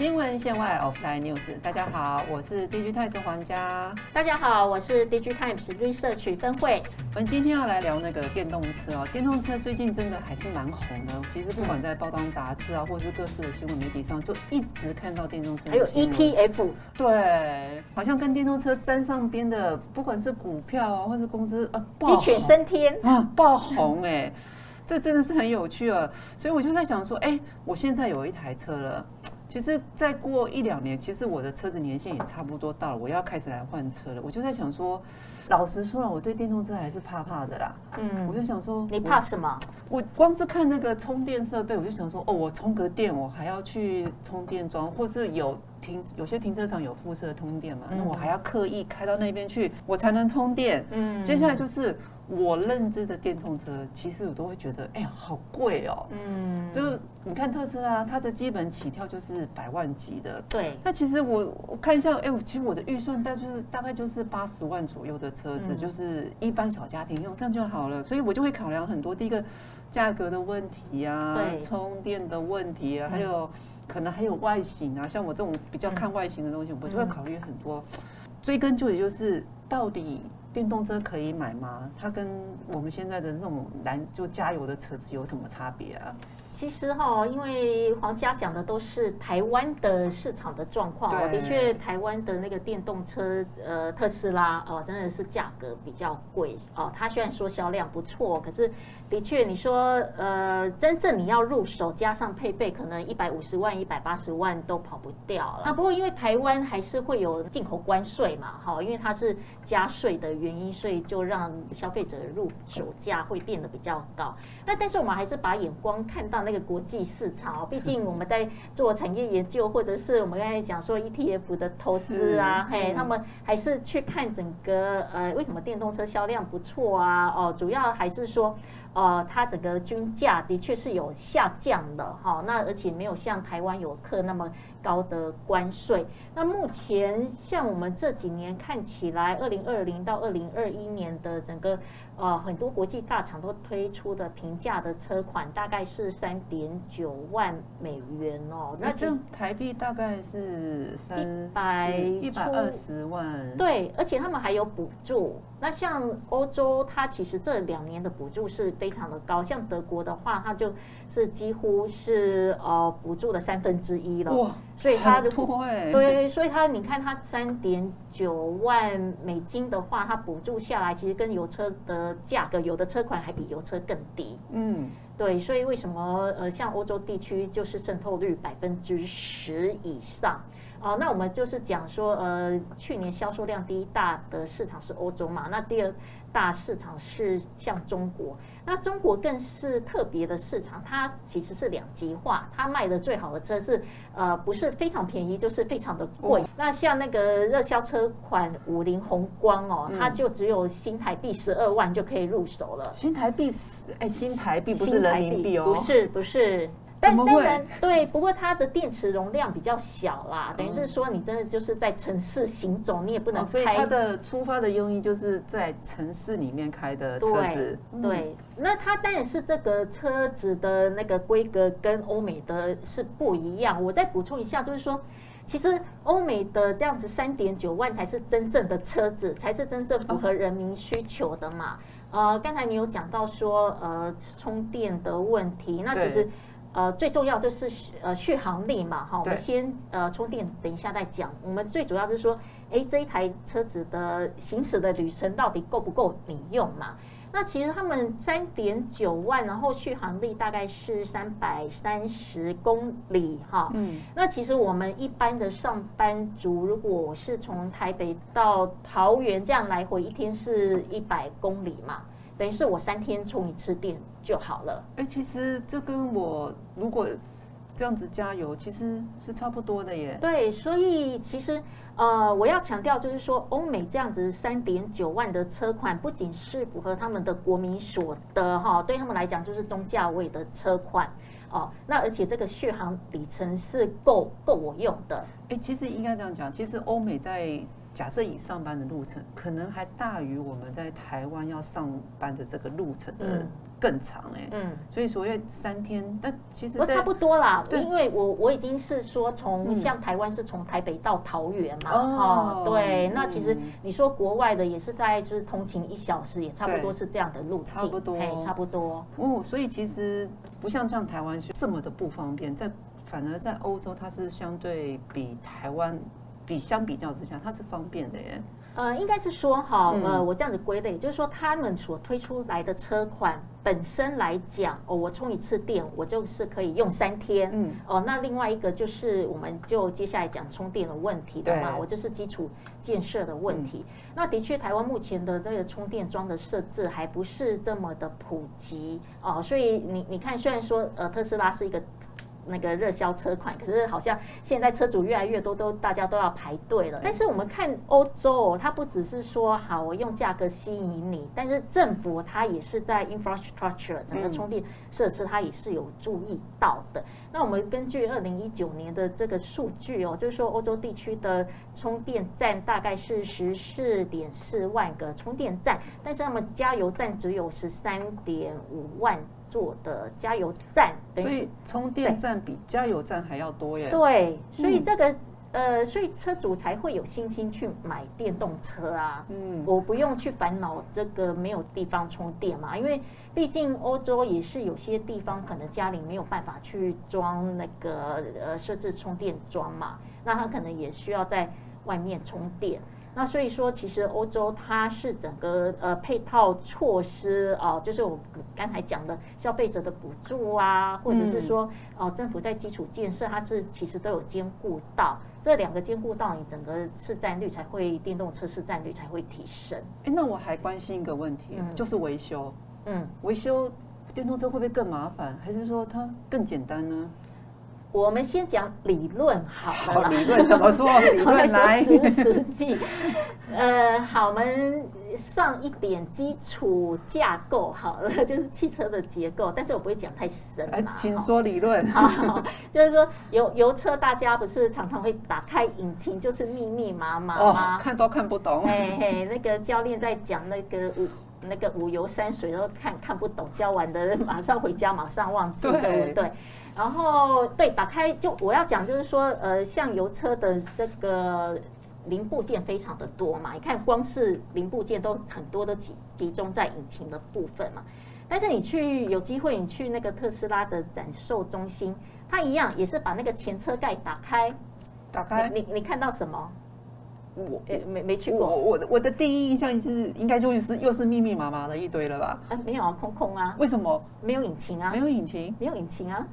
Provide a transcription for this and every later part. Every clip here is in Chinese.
新闻线外 offline news，大家好，我是 DG Times 黄家。大家好，我是 DG Times Research 分会。我们今天要来聊那个电动车哦，电动车最近真的还是蛮红的。其实不管在报章杂志啊，或是各式的新闻媒体上，就一直看到电动车。还有 ETF，对，好像跟电动车沾上边的，不管是股票啊，或是公司啊，鸡犬升天啊，爆红哎，这真的是很有趣啊。所以我就在想说，哎，我现在有一台车了。其实再过一两年，其实我的车子年限也差不多到了，我要开始来换车了。我就在想说，老实说了，我对电动车还是怕怕的啦。嗯，我就想说，你怕什么？我光是看那个充电设备，我就想说，哦，我充个电，我还要去充电桩，或是有停有些停车场有附设通电嘛，那我还要刻意开到那边去，我才能充电。嗯，接下来就是。我认知的电动车，其实我都会觉得，哎呀，好贵哦。嗯，就你看特斯拉，它的基本起跳就是百万级的。对。那其实我我看一下，哎，其实我的预算大就是大概就是八十万左右的车子，就是一般小家庭用，这样就好了。所以我就会考量很多，第一个价格的问题啊，充电的问题啊，还有可能还有外形啊，像我这种比较看外形的东西，我就会考虑很多。追根究底，就是到底。电动车可以买吗？它跟我们现在的这种燃就加油的车子有什么差别啊？其实哈，因为黄家讲的都是台湾的市场的状况哦，的确，台湾的那个电动车，呃，特斯拉哦，真的是价格比较贵哦。它虽然说销量不错，可是的确，你说呃，真正你要入手加上配备，可能一百五十万、一百八十万都跑不掉了。那不过因为台湾还是会有进口关税嘛，哈，因为它是加税的原因，所以就让消费者入手价会变得比较高。那但是我们还是把眼光看到。那个国际市场，毕竟 我们在做产业研究，或者是我们刚才讲说 ETF 的投资啊，嘿，他们还是去看整个呃，为什么电动车销量不错啊？哦，主要还是说。呃，它整个均价的确是有下降的哈，那而且没有像台湾游客那么高的关税。那目前像我们这几年看起来，二零二零到二零二一年的整个呃很多国际大厂都推出的平价的车款，大概是三点九万美元哦。那这台币大概是三百一百二十万。对，而且他们还有补助。那像欧洲，它其实这两年的补助是非常的高，像德国的话，它就是几乎是呃补助的三分之一了。哇，所以它的对，所以它你看它三点九万美金的话，它补助下来，其实跟油车的价格，有的车款还比油车更低。嗯，对，所以为什么呃像欧洲地区就是渗透率百分之十以上？哦，那我们就是讲说，呃，去年销售量第一大的市场是欧洲嘛，那第二大市场是像中国，那中国更是特别的市场，它其实是两极化，它卖的最好的车是，呃，不是非常便宜，就是非常的贵。那像那个热销车款五菱宏光哦，它就只有新台币十二万就可以入手了。新台币，哎，新台币不是人民币哦，不是不是。但当然，对，不过它的电池容量比较小啦，等于是说你真的就是在城市行走，你也不能开。所以它的出发的用意就是在城市里面开的车子。对，那它当然是这个车子的那个规格跟欧美的是不一样。我再补充一下，就是说，其实欧美的这样子三点九万才是真正的车子，才是真正符合人民需求的嘛。呃，刚才你有讲到说，呃，充电的问题，那其实。呃，最重要就是呃续航力嘛，哈，我们先呃充电，等一下再讲。我们最主要就是说，哎，这一台车子的行驶的旅程到底够不够你用嘛？那其实他们三点九万，然后续航力大概是三百三十公里，哈，嗯，那其实我们一般的上班族，如果我是从台北到桃园这样来回，一天是一百公里嘛。等于是我三天充一次电就好了。哎，其实这跟我如果这样子加油，其实是差不多的耶。对，所以其实呃，我要强调就是说，欧美这样子三点九万的车款，不仅是符合他们的国民所得哈，对他们来讲就是中价位的车款哦。那而且这个续航里程是够够我用的。哎，其实应该这样讲，其实欧美在。假设以上班的路程，可能还大于我们在台湾要上班的这个路程的更长哎。嗯，所以所谓三天，但其实都差不多啦。因为我我已经是说从像台湾是从台北到桃园嘛，哦，对，那其实你说国外的也是在就是通勤一小时，也差不多是这样的路径，差不多，差不多。哦，所以其实不像像台湾是这么的不方便，在反而在欧洲它是相对比台湾比相比较之下它是方便的耶。呃，应该是说哈，呃，我这样子归类，就是说他们所推出来的车款本身来讲，哦，我充一次电，我就是可以用三天，嗯，哦，那另外一个就是，我们就接下来讲充电的问题的嘛，我就是基础建设的问题。那的确，台湾目前的这个充电桩的设置还不是这么的普及哦，所以你你看，虽然说呃，特斯拉是一个。那个热销车款，可是好像现在车主越来越多，都大家都要排队了。但是我们看欧洲，它不只是说好我用价格吸引你，但是政府它也是在 infrastructure 整个充电设施，它也是有注意到的。那我们根据二零一九年的这个数据哦，就是说欧洲地区的充电站大概是十四点四万个充电站，但是他们加油站只有十三点五万。做的加油站，所以充电站比加油站还要多耶。对，所以这个呃，所以车主才会有信心去买电动车啊。嗯，我不用去烦恼这个没有地方充电嘛，因为毕竟欧洲也是有些地方可能家里没有办法去装那个呃设置充电桩嘛，那他可能也需要在外面充电。那所以说，其实欧洲它是整个呃配套措施哦，就是我刚才讲的消费者的补助啊，或者是说哦政府在基础建设，它是其实都有兼顾到这两个兼顾到，你整个市占率才会电动车市占率才会提升。哎，那我还关心一个问题，就是维修，嗯，维修电动车会不会更麻烦，还是说它更简单呢？我们先讲理论好了，理论怎么说？理论来实实际。呃，好，我们上一点基础架构好了，就是汽车的结构，但是我不会讲太深。哎，请说理论。好，就是说油油车，大家不是常常会打开引擎，就是密密麻麻吗？看都看不懂。嘿嘿，那个教练在讲那个五那个五游山水都看看不懂，教完的马上回家，马上忘记，对不对？然后对，打开就我要讲，就是说，呃，像油车的这个零部件非常的多嘛，你看光是零部件都很多都集集中在引擎的部分嘛。但是你去有机会，你去那个特斯拉的展售中心，它一样也是把那个前车盖打开，打开，你你看到什么？我没没去过，我我的我的第一印象是应该就是又是密密麻麻的一堆了吧？啊，没有啊，空空啊。为什么？没有引擎啊？没有引擎？没有引擎啊？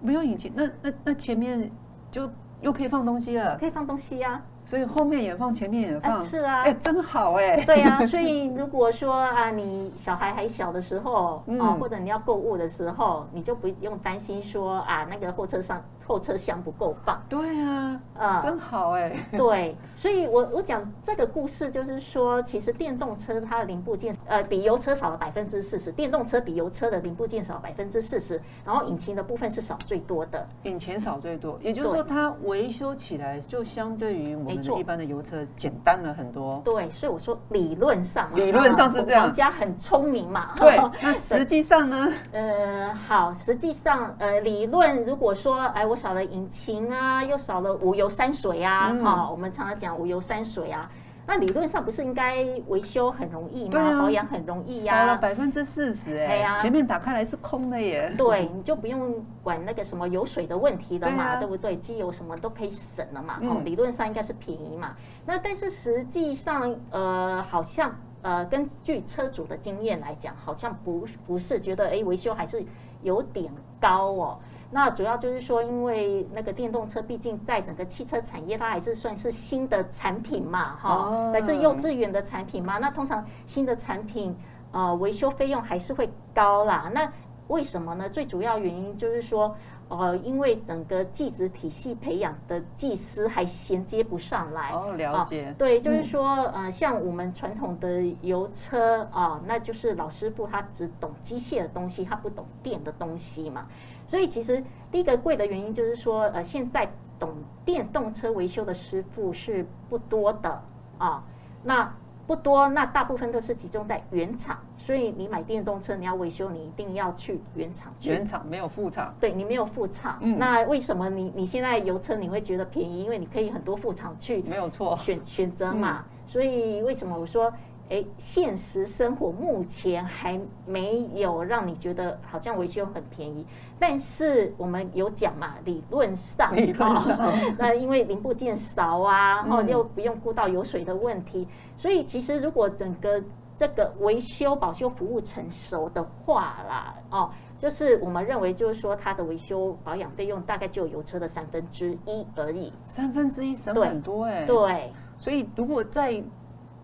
没有引擎，那那那前面就又可以放东西了，可以放东西呀。所以后面也放，前面也放，是啊，哎，真好哎。对啊，所以如果说啊，你小孩还小的时候啊，或者你要购物的时候，你就不用担心说啊，那个货车上。后车厢不够放，对啊，啊，真好哎。对，所以我我讲这个故事，就是说，其实电动车它的零部件，呃，比油车少了百分之四十。电动车比油车的零部件少百分之四十，然后引擎的部分是少最多的。引擎少最多，也就是说，它维修起来就相对于我们一般的油车简单了很多。对，所以我说理论上，理论上是这样。人家很聪明嘛。对，那实际上呢？呃，好，实际上，呃，理论如果说，哎，我。少了引擎啊，又少了无油山水啊，哈，我们常常讲无油山水啊，那理论上不是应该维修很容易吗？保养很容易呀，少了百分之四十，哎，前面打开来是空的耶。对，你就不用管那个什么油水的问题了嘛，对不对？机油什么都可以省了嘛，哦，理论上应该是便宜嘛。那但是实际上，呃，好像呃，根据车主的经验来讲，好像不不是觉得哎，维修还是有点高哦。那主要就是说，因为那个电动车毕竟在整个汽车产业，它还是算是新的产品嘛，哈，还是幼稚园的产品嘛。那通常新的产品，呃，维修费用还是会高啦。那为什么呢？最主要原因就是说，呃，因为整个技职体系培养的技师还衔接不上来。哦，了解。对，就是说，呃，像我们传统的油车啊，那就是老师傅他只懂机械的东西，他不懂电的东西嘛。所以其实第一个贵的原因就是说，呃，现在懂电动车维修的师傅是不多的啊。那不多，那大部分都是集中在原厂。所以你买电动车你要维修，你一定要去原厂。原厂没有副厂。对你没有副厂，那为什么你你现在油车你会觉得便宜？因为你可以很多副厂去，没有错，选选择嘛。所以为什么我说？哎，现实生活目前还没有让你觉得好像维修很便宜，但是我们有讲嘛，理论上，理论上，那因为零部件少啊，然后又不用顾到油水的问题，所以其实如果整个这个维修保修服务成熟的话啦，哦，就是我们认为就是说它的维修保养费用大概就油车的三分之一而已，三分之一省很多哎，对，所以如果在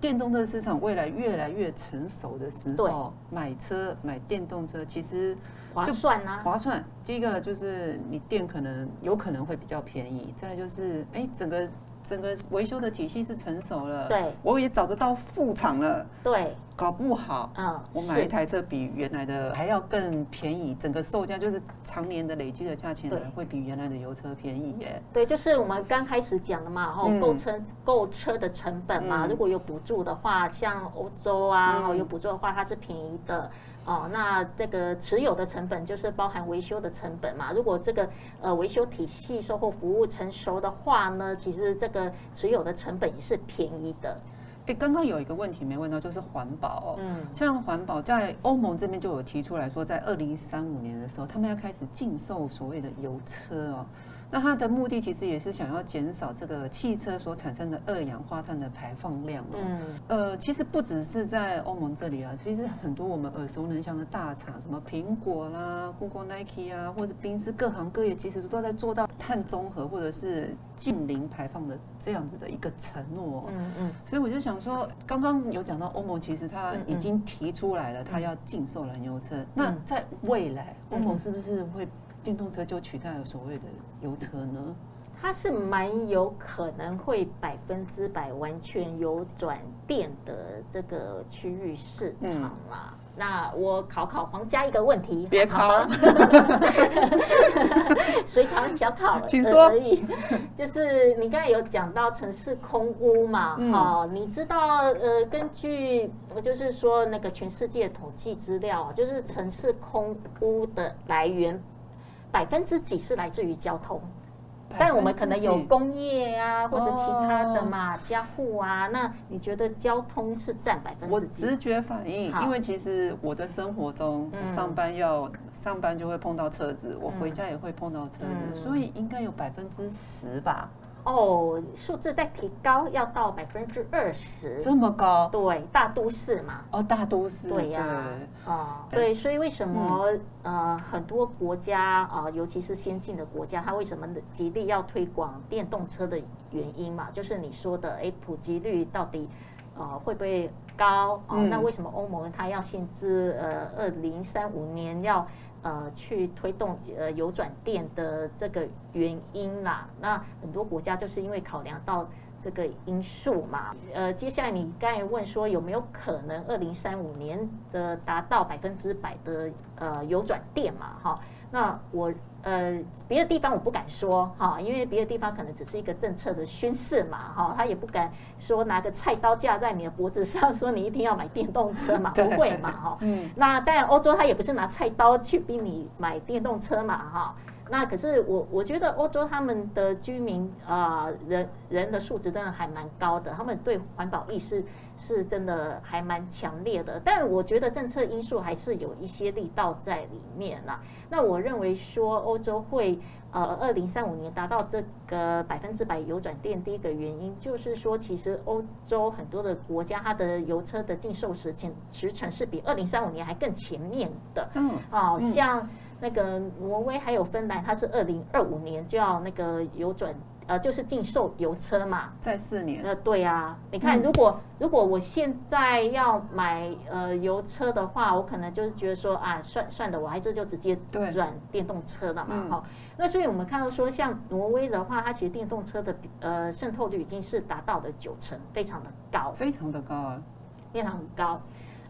电动车市场未来越来越成熟的时候，买车买电动车其实划算啊，划算。第一个就是你电可能有可能会比较便宜，再就是哎整个。整个维修的体系是成熟了，对，我也找得到副厂了，对，搞不好，嗯，我买一台车比原来的还要更便宜，整个售价就是常年的累积的价钱会比原来的油车便宜耶。对，就是我们刚开始讲的嘛，哈，购车购车的成本嘛，如果有补助的话，像欧洲啊，有补助的话，它是便宜的。哦，那这个持有的成本就是包含维修的成本嘛？如果这个呃维修体系售后服务成熟的话呢，其实这个持有的成本也是便宜的。哎，刚刚有一个问题没问到，就是环保。嗯，像环保在欧盟这边就有提出来说，在二零三五年的时候，他们要开始禁售所谓的油车哦。那它的目的其实也是想要减少这个汽车所产生的二氧化碳的排放量嗯，呃，其实不只是在欧盟这里啊，其实很多我们耳熟能详的大厂，什么苹果啦、Google、Nike 啊，或者宾士，各行各业其实都在做到碳中和或者是近零排放的这样子的一个承诺。嗯嗯。所以我就想说，刚刚有讲到欧盟，其实它已经提出来了，它要禁售燃油车。那在未来，欧盟是不是会？电动车就取代了所谓的油车呢？它是蛮有可能会百分之百完全有转电的这个区域市场啦。那我考考黄家一个问题，别考，随考小考，请说。可以，就是你刚才有讲到城市空屋嘛？哈，你知道呃，根据就是说那个全世界统计资料，就是城市空屋的来源。百分之几是来自于交通，但我们可能有工业啊，或者其他的嘛，家户啊。那你觉得交通是占百分之？我直觉反应，因为其实我的生活中，上班要上班就会碰到车子，我回家也会碰到车子，所以应该有百分之十吧。哦，数字在提高，要到百分之二十，这么高？对，大都市嘛。哦，大都市。对呀。啊，对，所以为什么呃很多国家啊，尤其是先进的国家，它为什么极力要推广电动车的原因嘛？就是你说的，哎，普及率到底呃会不会高？啊，那为什么欧盟它要限制呃二零三五年要？呃，去推动呃油转电的这个原因啦，那很多国家就是因为考量到这个因素嘛。呃，接下来你刚才问说有没有可能二零三五年的达到百分之百的呃油转电嘛？哈，那我。呃，别的地方我不敢说哈，因为别的地方可能只是一个政策的宣示嘛哈，他也不敢说拿个菜刀架在你的脖子上，说你一定要买电动车嘛，不会嘛哈。嗯。那当然，欧洲他也不是拿菜刀去逼你买电动车嘛哈。那可是我我觉得欧洲他们的居民啊，人人的素质真的还蛮高的，他们对环保意识是真的还蛮强烈的。但我觉得政策因素还是有一些力道在里面啦。那我认为说欧洲会呃二零三五年达到这个百分之百油转电，第一个原因就是说，其实欧洲很多的国家它的油车的禁售时间时程是比二零三五年还更前面的。嗯，好像。那个挪威还有芬兰，它是二零二五年就要那个油转，呃，就是禁售油车嘛。在四年。呃，对啊，你看，如果如果我现在要买呃油车的话，我可能就是觉得说啊，算算的，我还是就直接转电动车了嘛，哈。那所以我们看到说，像挪威的话，它其实电动车的呃渗透率已经是达到了九成，非常的高，非常的高啊，非常高。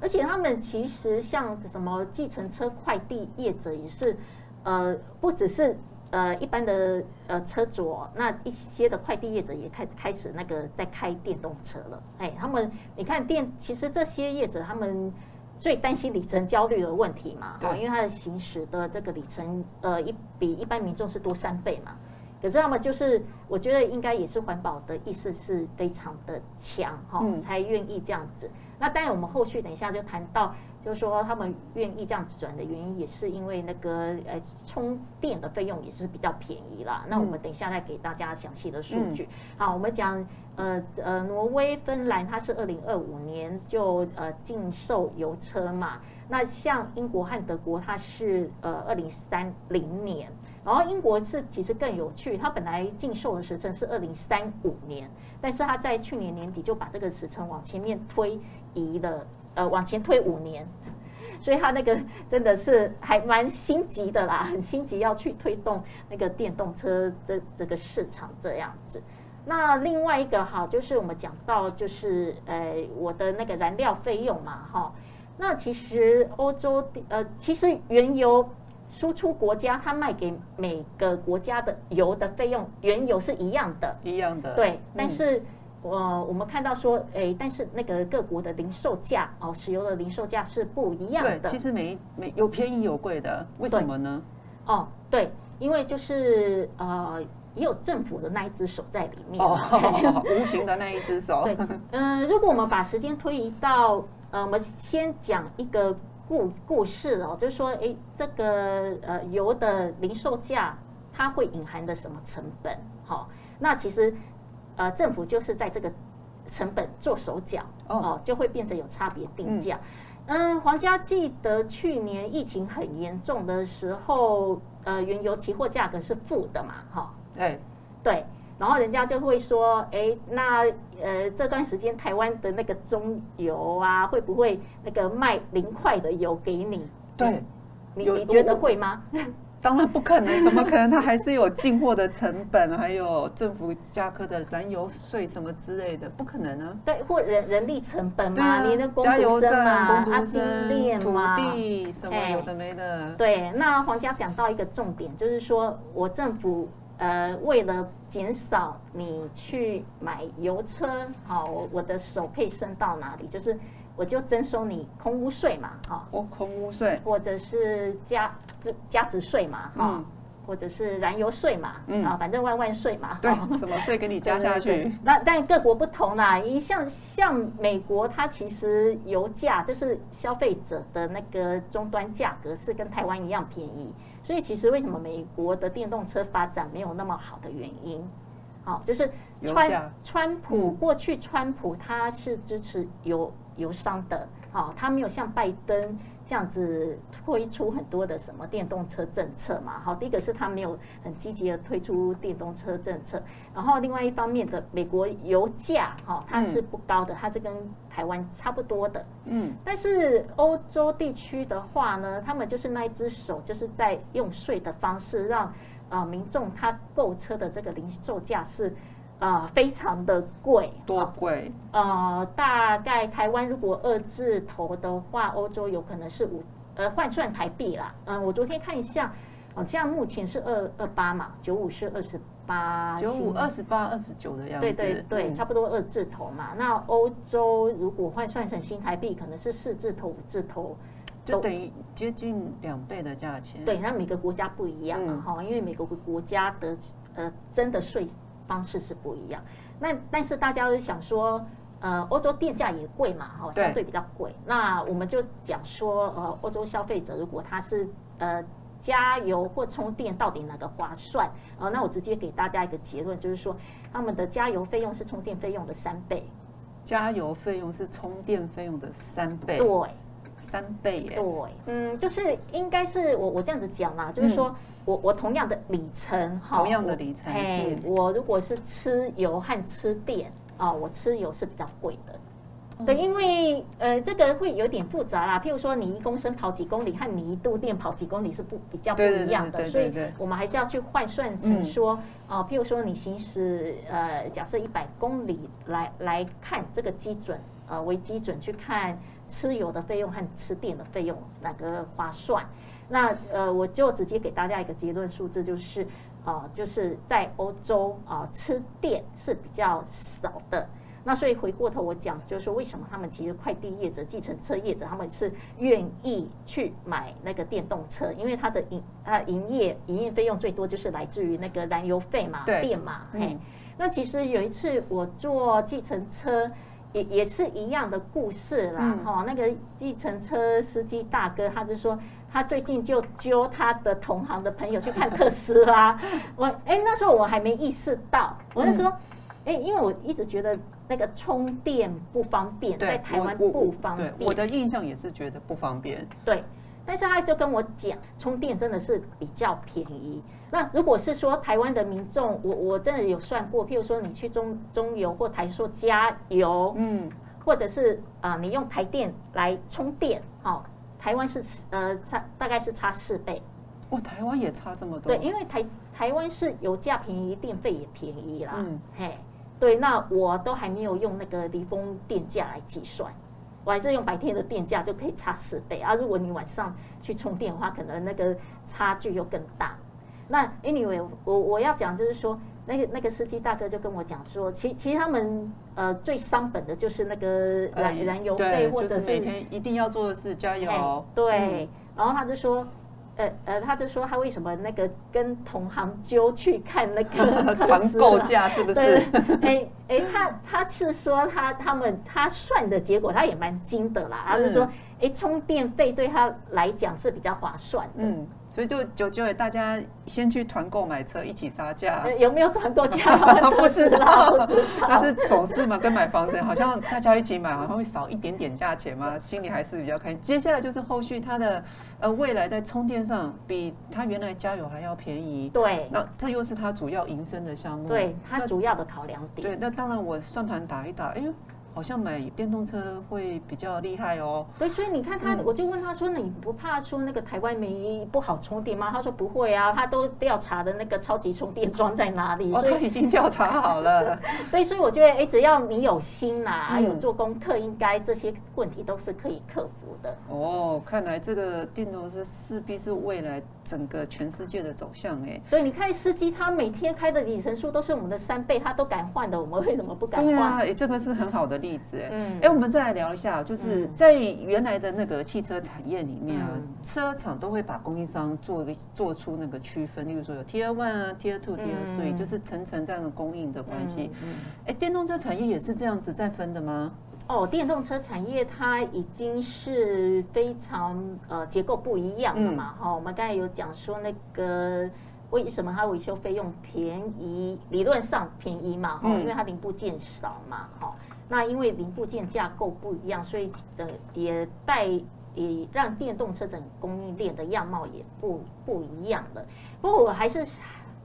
而且他们其实像什么计程车、快递业者也是，呃，不只是呃一般的呃车主，那一些的快递业者也开开始那个在开电动车了。哎，他们你看电，其实这些业者他们最担心里程焦虑的问题嘛，哦，因为它的行驶的这个里程，呃，一比一般民众是多三倍嘛。可是他们就是，我觉得应该也是环保的意识是非常的强哈，才愿意这样子。那当然，我们后续等一下就谈到，就是说他们愿意这样子转的原因，也是因为那个呃充电的费用也是比较便宜啦。那我们等一下再给大家详细的数据。好，我们讲呃呃，挪威、芬兰，它是二零二五年就呃禁售油车嘛。那像英国和德国，它是呃二零三零年。然后英国是其实更有趣，它本来禁售的时程是二零三五年，但是他在去年年底就把这个时程往前面推移了，呃，往前推五年，所以他那个真的是还蛮心急的啦，很心急要去推动那个电动车这这个市场这样子。那另外一个哈，就是我们讲到就是呃我的那个燃料费用嘛哈，那其实欧洲呃其实原油。输出国家，它卖给每个国家的油的费用，原油是一样的，一样的。对，但是，我我们看到说，哎，但是那个各国的零售价哦，石油的零售价是不一样的。对，其实每每有便宜有贵的，为什么呢？哦，对，因为就是呃，也有政府的那一只手在里面，哦 无形的那一只手。对，嗯，如果我们把时间推移到，呃，我们先讲一个。故故事哦，就是说，哎，这个呃油的零售价它会隐含的什么成本？好，那其实呃政府就是在这个成本做手脚哦，就会变成有差别定价。嗯，皇家记得去年疫情很严重的时候，呃，原油期货价格是负的嘛？哈，哎，对。然后人家就会说，哎，那呃这段时间台湾的那个中油啊，会不会那个卖零块的油给你？对，你你觉得会吗？当然不可能，怎么可能？它还是有进货的成本，还有政府加科的燃油税什么之类的，不可能啊。对，或人人力成本嘛，你的加油站、阿金链嘛，土地什么有的没的。对，那黄家讲到一个重点，就是说我政府。呃，为了减少你去买油车，好，我我的手可以伸到哪里？就是我就征收你空屋税嘛，哈，哦，空屋税，或者是加值加值税嘛，哈，或者是燃油税嘛，啊，反正万万税嘛，对，什么税给你加下去？那但各国不同啦，一像像美国，它其实油价就是消费者的那个终端价格是跟台湾一样便宜。所以其实为什么美国的电动车发展没有那么好的原因，好，就是川川普过去川普他是支持油油商的，好，他没有像拜登。这样子推出很多的什么电动车政策嘛？好，第一个是他没有很积极的推出电动车政策，然后另外一方面的美国油价哈它是不高的，它是跟台湾差不多的。嗯，但是欧洲地区的话呢，他们就是那一只手就是在用税的方式让啊民众他购车的这个零售价是。啊，非常的贵，多贵？呃，大概台湾如果二字头的话，欧洲有可能是五，呃，换算台币啦。嗯，我昨天看一下，好像目前是二二八嘛，九五是二十八，九五二十八、二十九的样子。对对对，差不多二字头嘛。那欧洲如果换算成新台币，可能是四字头、五字头，就等于接近两倍的价钱。对，那每个国家不一样嘛，哈，因为每个国家的呃真的税。方式是不一样，那但是大家都想说，呃，欧洲电价也贵嘛，哈，相对比较贵。那我们就讲说，呃，欧洲消费者如果他是呃加油或充电，到底哪个划算？呃，那我直接给大家一个结论，就是说，他们的加油费用是充电费用的三倍。加油费用是充电费用的三倍。对，三倍耶。对，嗯，就是应该是我我这样子讲嘛，就是说。我我同样的里程哈，同样的里程，嘿，我如果是吃油和吃电啊，我吃油是比较贵的，对，因为呃这个会有点复杂啦。譬如说你一公升跑几公里和你一度电跑几公里是不比较不一样的，所以我们还是要去换算成说啊，譬如说你行驶呃假设一百公里来来看这个基准呃为基准去看吃油的费用和吃电的费用哪个划算。那呃，我就直接给大家一个结论数字，就是，呃，就是在欧洲啊，吃电是比较少的。那所以回过头我讲，就是说为什么他们其实快递业者、计程车业者他们是愿意去买那个电动车，因为它的营啊营业营业费用最多就是来自于那个燃油费嘛、电嘛。嘿，那其实有一次我坐计程车。也也是一样的故事啦，哈，那个计程车司机大哥，他就说他最近就揪他的同行的朋友去看特斯拉。我哎，那时候我还没意识到，我就说，哎，因为我一直觉得那个充电不方便，在台湾不方便。我的印象也是觉得不方便。对。但是他就跟我讲，充电真的是比较便宜。那如果是说台湾的民众，我我真的有算过，譬如说你去中中油或台塑加油，嗯，或者是啊你用台电来充电，哦，台湾是呃差大概是差四倍。哦，台湾也差这么多？对，因为台台湾是油价便宜，电费也便宜啦。嗯，嘿，对，那我都还没有用那个离峰电价来计算。我还是用白天的电价就可以差四倍啊！如果你晚上去充电的话，可能那个差距又更大。那 anyway，我我要讲就是说，那个那个司机大哥就跟我讲说，其其实他们呃最伤本的就是那个燃燃油费，或者是每天一定要做的事加油。对，然后他就说。呃呃，他就说他为什么那个跟同行揪去看那个 团购价是不是？哎哎，他他是说他他们他算的结果他也蛮精的啦，他是说哎充电费对他来讲是比较划算的。所以就就就大家先去团购买车，一起杀价。有没有团购价？不知道，但是总是嘛，跟买房子好像大家一起买，好像会少一点点价钱嘛，心里还是比较开心。接下来就是后续它的呃未来在充电上比它原来加油还要便宜。对，那这又是它主要营生的项目。对，它主要的考量点。对，那当然我算盘打一打，哎。好像买电动车会比较厉害哦。对，所以你看他，我就问他说：“你不怕说那个台湾没不好充电吗？”他说：“不会啊，他都调查的那个超级充电桩在哪里。”哦，他已经调查好了。对，所以我觉得，哎，只要你有心呐，有做功课，应该这些问题都是可以克服的。哦，看来这个电动车势必是未来整个全世界的走向哎。对，你看司机他每天开的里程数都是我们的三倍，他都敢换的，我们为什么不敢换？对啊，哎，这个是很好的。例子哎，哎，我们再来聊一下，就是在原来的那个汽车产业里面啊，车厂都会把供应商做一个做出那个区分，例如说有 Tier One 啊，Tier Two、Tier Three，就是层层这样的供应的关系。哎，电动车产业也是这样子在分的吗？哦，电动车产业它已经是非常呃结构不一样了嘛。哈，我们刚才有讲说那个为什么它维修费用便宜，理论上便宜嘛，哈，因为它零部件少嘛，哈。那因为零部件架构不一样，所以整也带也让电动车整供应链的样貌也不不一样了。不过我还是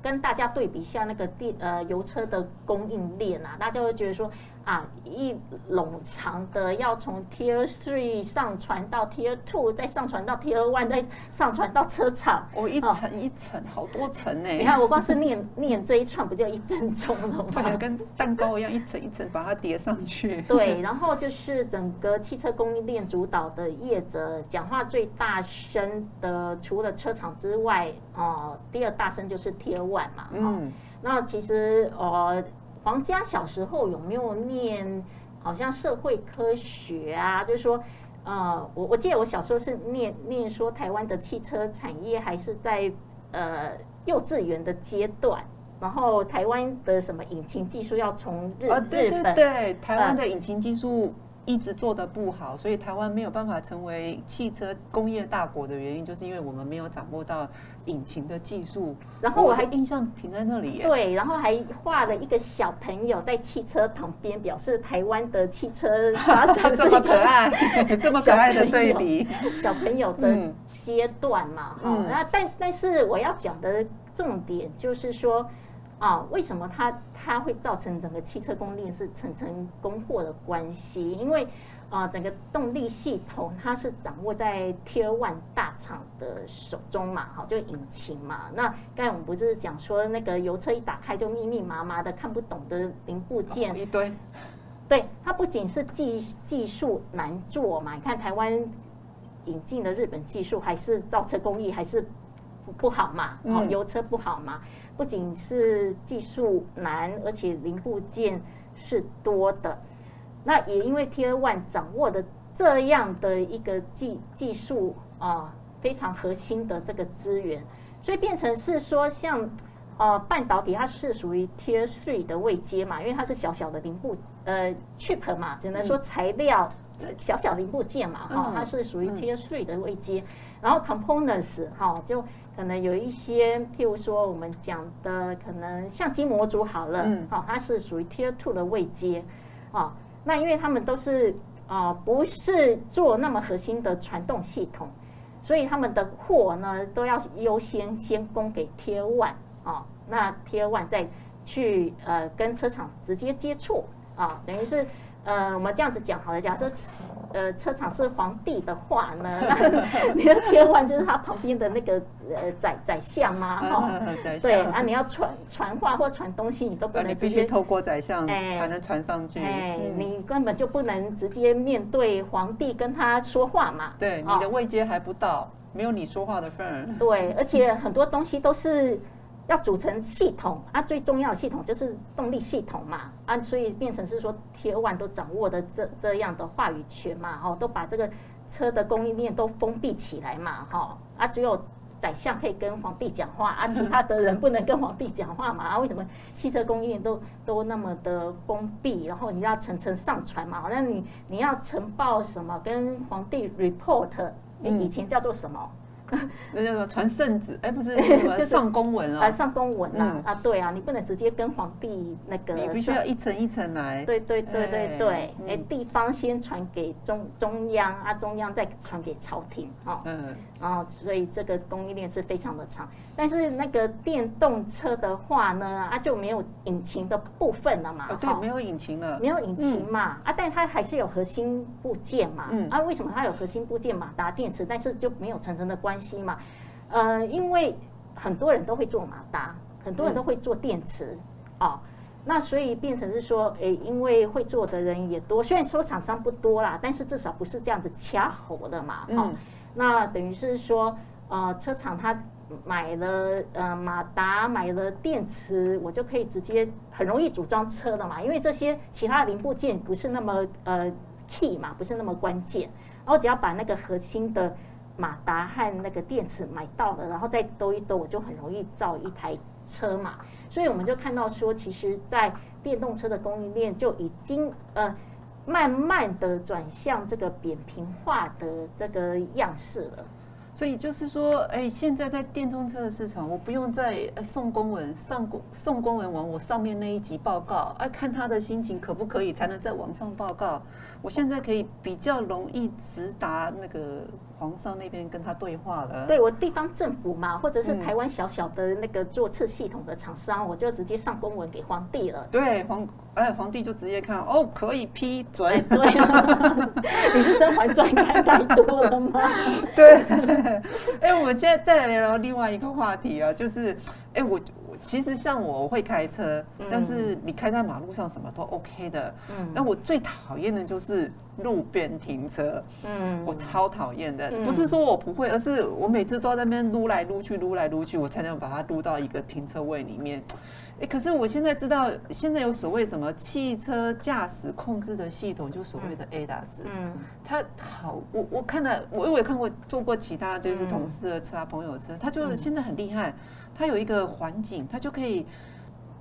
跟大家对比一下那个电呃油车的供应链啊，大家会觉得说。啊，一冗长的要从 Tier Three 上传到 Tier Two，再上传到 Tier One，再上传到车厂。哦，一层一层，好多层呢。你看，我光是念 念这一串，不就一分钟了吗？跟蛋糕一样，一层一层把它叠上去。对，然后就是整个汽车供应链主导的业者讲话最大声的，除了车厂之外，哦，第二大声就是 Tier One 嘛。嗯，那其实呃。皇家小时候有没有念好像社会科学啊？就是说，呃，我我记得我小时候是念念说台湾的汽车产业还是在呃幼稚园的阶段，然后台湾的什么引擎技术要从日日本对台湾的引擎技术。一直做的不好，所以台湾没有办法成为汽车工业大国的原因，就是因为我们没有掌握到引擎的技术。然后我还印象停在那里，对，然后还画了一个小朋友在汽车旁边，表示台湾的汽车发展 这么可爱，这么可爱的对比，小朋友的阶段嘛，哈。那但但是我要讲的重点就是说。啊，为什么它它会造成整个汽车供应链是层层供货的关系？因为啊，整个动力系统它是掌握在 Tier One 大厂的手中嘛，好，就引擎嘛。那刚才我们不是讲说，那个油车一打开就密密麻麻的看不懂的零部件一堆。对，它不仅是技技术难做嘛，你看台湾引进的日本技术，还是造车工艺还是。不好嘛，好，油车不好嘛，不仅是技术难，而且零部件是多的。那也因为 Tier One 掌握的这样的一个技技术啊，非常核心的这个资源，所以变成是说，像呃半导体它是属于 Tier Three 的位阶嘛，因为它是小小的零部呃 chip 嘛，只能说材料小小零部件嘛，哈，它是属于 Tier Three 的位阶。然后 Components 哈，就可能有一些，譬如说我们讲的可能相机模组好了，好，它是属于 Tier Two 的位阶啊。那因为他们都是啊，不是做那么核心的传动系统，所以他们的货呢都要优先先供给 Tier One 啊，那 Tier One 再去呃跟车厂直接接触啊，等于是。呃，我们这样子讲好了，假设呃车厂是皇帝的话呢，那你的天王就是他旁边的那个呃宰宰相嘛，哈，对啊，你要传传话或传东西，你都不能必须透过宰相才能传上去，哎，你根本就不能直接面对皇帝跟他说话嘛，对，你的位阶还不到，没有你说话的份儿，对，而且很多东西都是。要组成系统啊，最重要的系统就是动力系统嘛啊，所以变成是说铁腕都掌握的这这样的话语权嘛，哈，都把这个车的供应链都封闭起来嘛，哈啊，只有宰相可以跟皇帝讲话啊，其他的人不能跟皇帝讲话嘛啊？为什么汽车供应链都都那么的封闭？然后你要层层上传嘛，好像你你要呈报什么跟皇帝 report，以前叫做什么？那叫做传圣旨，哎，不是，就上公文啊，上公文啊，啊，对啊，你不能直接跟皇帝那个，你必须要一层一层来，对对对对对，哎，地方先传给中中央，啊，中央再传给朝廷，哦，嗯，然后所以这个供应链是非常的长。但是那个电动车的话呢，啊就没有引擎的部分了嘛，对，没有引擎了，没有引擎嘛，啊，但它还是有核心部件嘛，啊，为什么它有核心部件？马达、电池，但是就没有层层的关系嘛？呃，因为很多人都会做马达，很多人都会做电池，哦，那所以变成是说，诶，因为会做的人也多，虽然说厂商不多啦，但是至少不是这样子掐喉的嘛，哦，那等于是说，呃，车厂它。买了呃马达，买了电池，我就可以直接很容易组装车了嘛。因为这些其他零部件不是那么呃 key 嘛，不是那么关键。然后只要把那个核心的马达和那个电池买到了，然后再兜一兜，我就很容易造一台车嘛。所以我们就看到说，其实，在电动车的供应链就已经呃慢慢的转向这个扁平化的这个样式了。所以就是说，哎，现在在电动车的市场，我不用再送公文，上公送公文往我上面那一级报告，哎，看他的心情可不可以，才能在网上报告。我现在可以比较容易直达那个皇上那边跟他对话了。对我地方政府嘛，或者是台湾小小的那个做次系统的厂商，我就直接上公文给皇帝了。对皇，哎，皇帝就直接看，哦，可以批准。对，你是《甄嬛传》看太多了吗？对。哎，我们现在再来聊聊另外一个话题啊，就是，哎，我。其实像我会开车，但是你开在马路上什么都 OK 的。嗯，那我最讨厌的就是路边停车。嗯，我超讨厌的，不是说我不会，而是我每次都在那边撸来撸去，撸来撸去，我才能把它撸到一个停车位里面。哎，可是我现在知道，现在有所谓什么汽车驾驶控制的系统，就所谓的 ADAS。嗯，它好，我我看了，我我也看过，坐过其他就是同事的车啊、朋友的车，它就是现在很厉害。它有一个环境，它就可以，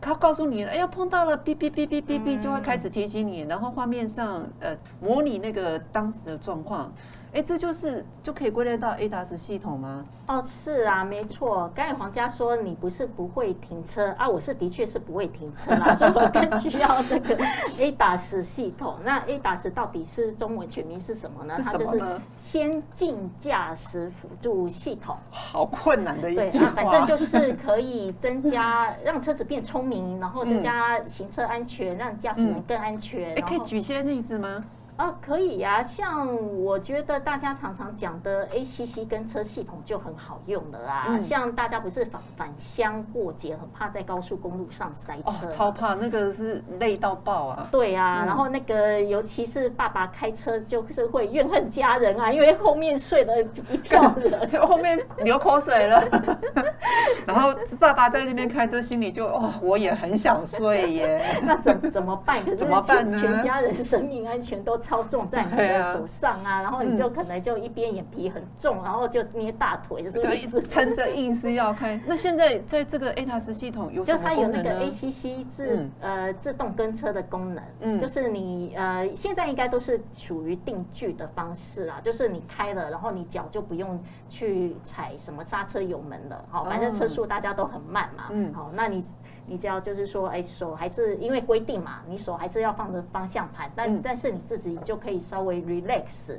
它告诉你，哎呀，碰到了，哔哔哔哔哔哔，就会开始提醒你，然后画面上呃模拟那个当时的状况。哎，这就是就可以归类到 ADAS 系统吗？哦，是啊，没错。刚才黄家说你不是不会停车啊，我是的确是不会停车啦，所以我更需要这个 ADAS 系统。那 ADAS 到底是中文全名是什么呢？它就是先进驾驶辅助系统。好困难的一句话。反正就是可以增加让车子变聪明，然后增加行车安全，让驾驶员更安全。哎，可以举些例子吗？啊，可以呀。像我觉得大家常常讲的 ACC 跟车系统就很好用的啦。像大家不是返返乡过节，很怕在高速公路上塞车，超怕那个是累到爆啊。对啊，然后那个尤其是爸爸开车就是会怨恨家人啊，因为后面睡了一票人，就后面流口水了。然后爸爸在那边开车，心里就哦，我也很想睡耶。那怎怎么办？可是怎么办呢？全家人生命安全都。操纵在你的手上啊，然后你就可能就一边眼皮很重，然后就捏大腿，就是一直撑着硬是要开。那现在在这个 A 塔斯系统有什么就它有那个 ACC 自呃自动跟车的功能，嗯，就是你呃现在应该都是属于定距的方式啊，就是你开了，然后你脚就不用去踩什么刹车油门了，好，反正车速大家都很慢嘛，嗯，好，那你。你只要就是说，哎，手还是因为规定嘛，你手还是要放着方向盘，但但是你自己就可以稍微 relax，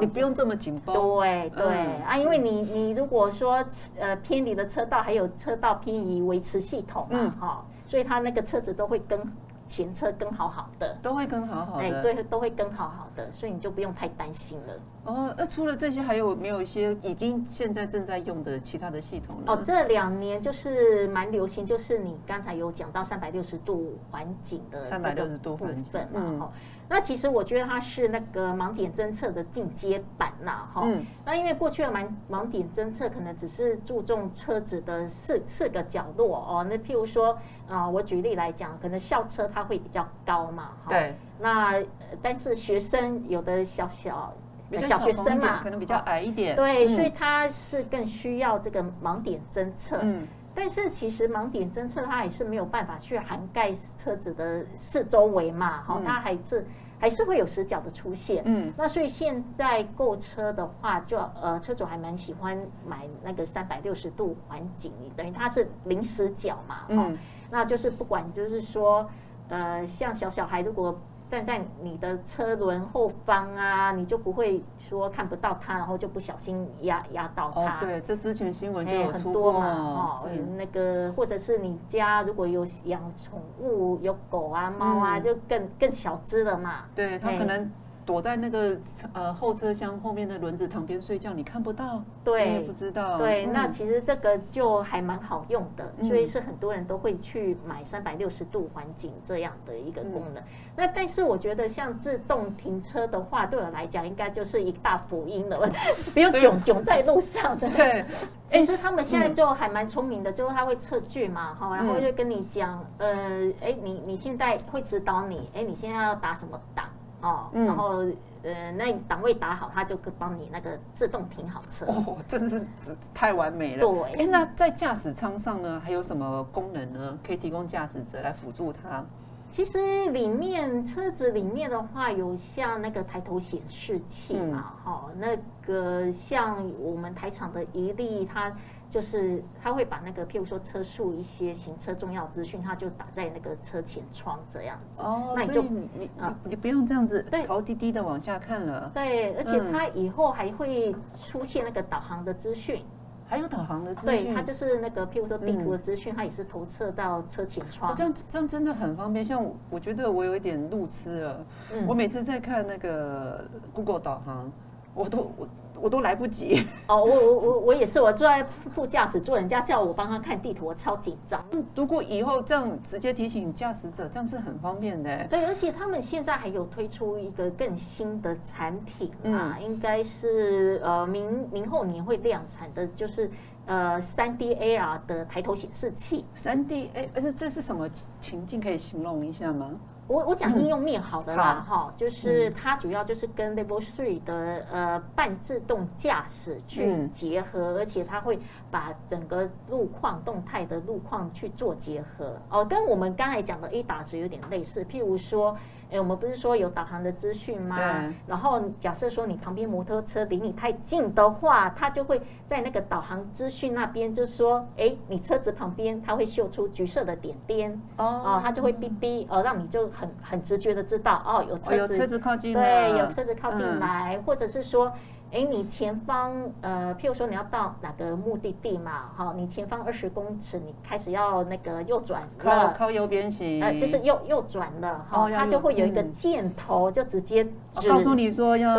你不用这么紧绷。对对啊，因为你你如果说呃偏离的车道，还有车道偏移维持系统嘛，哈，所以它那个车子都会跟。前车跟好好的，都会跟好好的，哎，对，都会跟好好的，所以你就不用太担心了。哦，那除了这些，还有没有一些已经现在正在用的其他的系统呢？哦，这两年就是蛮流行，就是你刚才有讲到三百六十度环景的三百六十度环境嘛，那其实我觉得它是那个盲点侦测的进阶版呐，哈。那因为过去的盲盲点侦测可能只是注重车子的四四个角落哦，那譬如说啊，我举例来讲，可能校车它会比较高嘛，哈。对。那但是学生有的小小小学生嘛，可能比较矮一点。对，所以它是更需要这个盲点侦测。嗯。但是其实盲点侦测它还是没有办法去涵盖车子的四周围嘛，哈，它还是还是会有死角的出现。嗯，那所以现在购车的话，就呃车主还蛮喜欢买那个三百六十度环景，等于它是零死角嘛，嗯，那就是不管就是说，呃，像小小孩如果。站在你的车轮后方啊，你就不会说看不到它，然后就不小心压压到它。哦，对，这之前新闻就有出过嘛，哦，那个或者是你家如果有养宠物，有狗啊、猫啊，就更更小只了嘛。对，它可能。躲在那个呃后车厢后面的轮子旁边睡觉，你看不到，对，也不知道。对，那其实这个就还蛮好用的，所以是很多人都会去买三百六十度环境这样的一个功能。那但是我觉得像自动停车的话，对我来讲应该就是一大福音了，不用囧囧在路上的。对，其实他们现在就还蛮聪明的，就是他会测距嘛，哈，然后就跟你讲，呃，哎，你你现在会指导你，哎，你现在要打什么档？哦，然后呃，那档位打好，它就可帮你那个自动停好车。哦，真的是太完美了。对，哎，那在驾驶舱上呢，还有什么功能呢？可以提供驾驶者来辅助他？其实里面车子里面的话，有像那个抬头显示器嘛，哈，那个像我们台厂的一例，它。就是他会把那个，譬如说车速一些行车重要资讯，他就打在那个车前窗这样子。哦，那你就你你啊，你不用这样子头低低的往下看了。对，而且它以后还会出现那个导航的资讯。还有导航的资讯。对，它就是那个譬如说地图的资讯，它也是投射到车前窗。这样这样真的很方便。像我觉得我有一点路痴了，我每次在看那个 Google 导航，我都我。我都来不及哦，我我我我也是，我坐在副驾驶座，人家叫我帮他看地图，我超紧张。如果以后这样直接提醒驾驶者，这样是很方便的。对，而且他们现在还有推出一个更新的产品啊，应该是呃明明后年会量产的，就是呃三 D AR 的抬头显示器。三 D A，而且这是什么情境？可以形容一下吗？我我讲应用面好的啦，哈，就是它主要就是跟 Level Three 的呃半自动驾驶去结合，而且它会把整个路况动态的路况去做结合，哦，跟我们刚才讲的 A 打值有点类似，譬如说。哎，我们不是说有导航的资讯吗？然后假设说你旁边摩托车离你太近的话，它就会在那个导航资讯那边，就说，哎，你车子旁边它会秀出橘色的点点，哦，它就会哔哔，哦，让你就很很直觉的知道，哦，有车子，有车子靠近，对，有车子靠近来，或者是说。哎，你前方呃，譬如说你要到哪个目的地嘛，好，你前方二十公尺，你开始要那个右转靠靠右边行，呃，就是右右转了，哈，它就会有一个箭头，就直接告诉你说要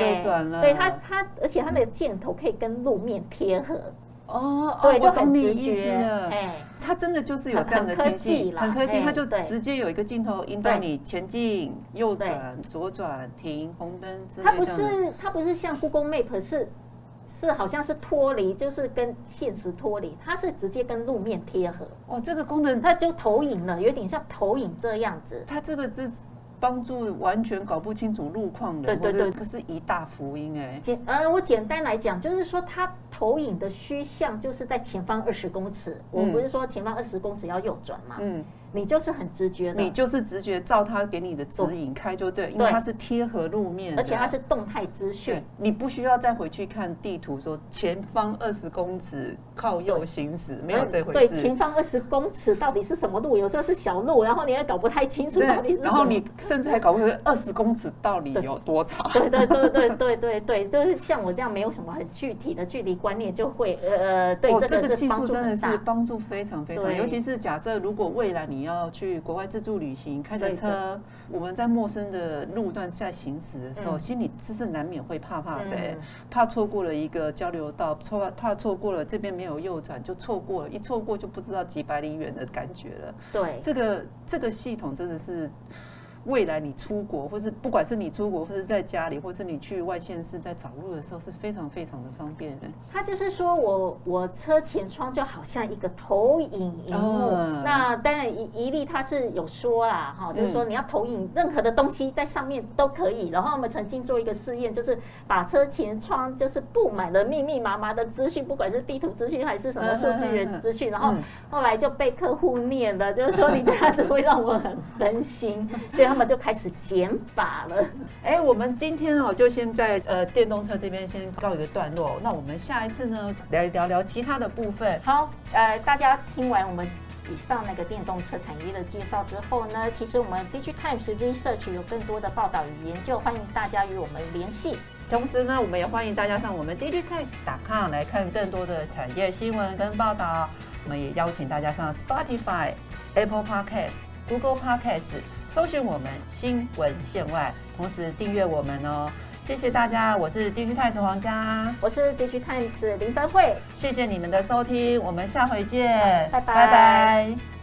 右转了。对它它，而且它那个箭头可以跟路面贴合。哦，对，就很直觉。哎，它真的就是有这样的天气，很科技，它就直接有一个镜头引导你前进、右转、左转、停、红灯。它不是，它不是像 Google Map 是是好像是脱离，就是跟现实脱离，它是直接跟路面贴合。哦，这个功能它就投影了，有点像投影这样子。它这个这。帮助完全搞不清楚路况的，对对对，可是一大福音哎。简呃，我简单来讲，就是说它投影的虚像就是在前方二十公尺，我不是说前方二十公尺要右转嘛，嗯。你就是很直觉的，你就是直觉照他给你的指引开就对，因为它是贴合路面，而且它是动态资讯，你不需要再回去看地图说前方二十公尺靠右行驶，没有这回事。对，前方二十公尺到底是什么路？有时候是小路，然后你也搞不太清楚到底是。然后你甚至还搞不清楚二十公尺到底有多长。对对对对对对对，就是像我这样没有什么很具体的距离观念，就会呃对这个技术真的是帮助非常非常，尤其是假设如果未来你要去国外自助旅行，开着车，我们在陌生的路段在行驶的时候，心里只是难免会怕怕的，怕错过了一个交流道，错怕错过了这边没有右转就错过了，一错过就不知道几百里远的感觉了。对，这个这个系统真的是。未来你出国，或是不管是你出国，或是在家里，或是你去外县市，在找路的时候是非常非常的方便的。他就是说我我车前窗就好像一个投影荧幕。那当然，一一例他是有说啦，哈，就是说你要投影任何的东西在上面都可以。然后我们曾经做一个试验，就是把车前窗就是布满了密密麻麻的资讯，不管是地图资讯还是什么数据源资讯，然后后来就被客户念了，就是说你这样子会让我很分心，所以他。那么就开始减法了。哎，我们今天哦，就先在呃电动车这边先告一个段落。那我们下一次呢，来聊聊其他的部分。好，呃，大家听完我们以上那个电动车产业的介绍之后呢，其实我们 Digi Times Research 有更多的报道与研究，欢迎大家与我们联系。同时呢，我们也欢迎大家上我们 Digi Times.com 来看更多的产业新闻跟报道。我们也邀请大家上 Spotify、Apple Podcasts、Google Podcasts。搜寻我们新闻线外，同时订阅我们哦，谢谢大家，我是 D G Times 黄佳，我是 D G Times 林芬慧，谢谢你们的收听，我们下回见，拜拜拜拜。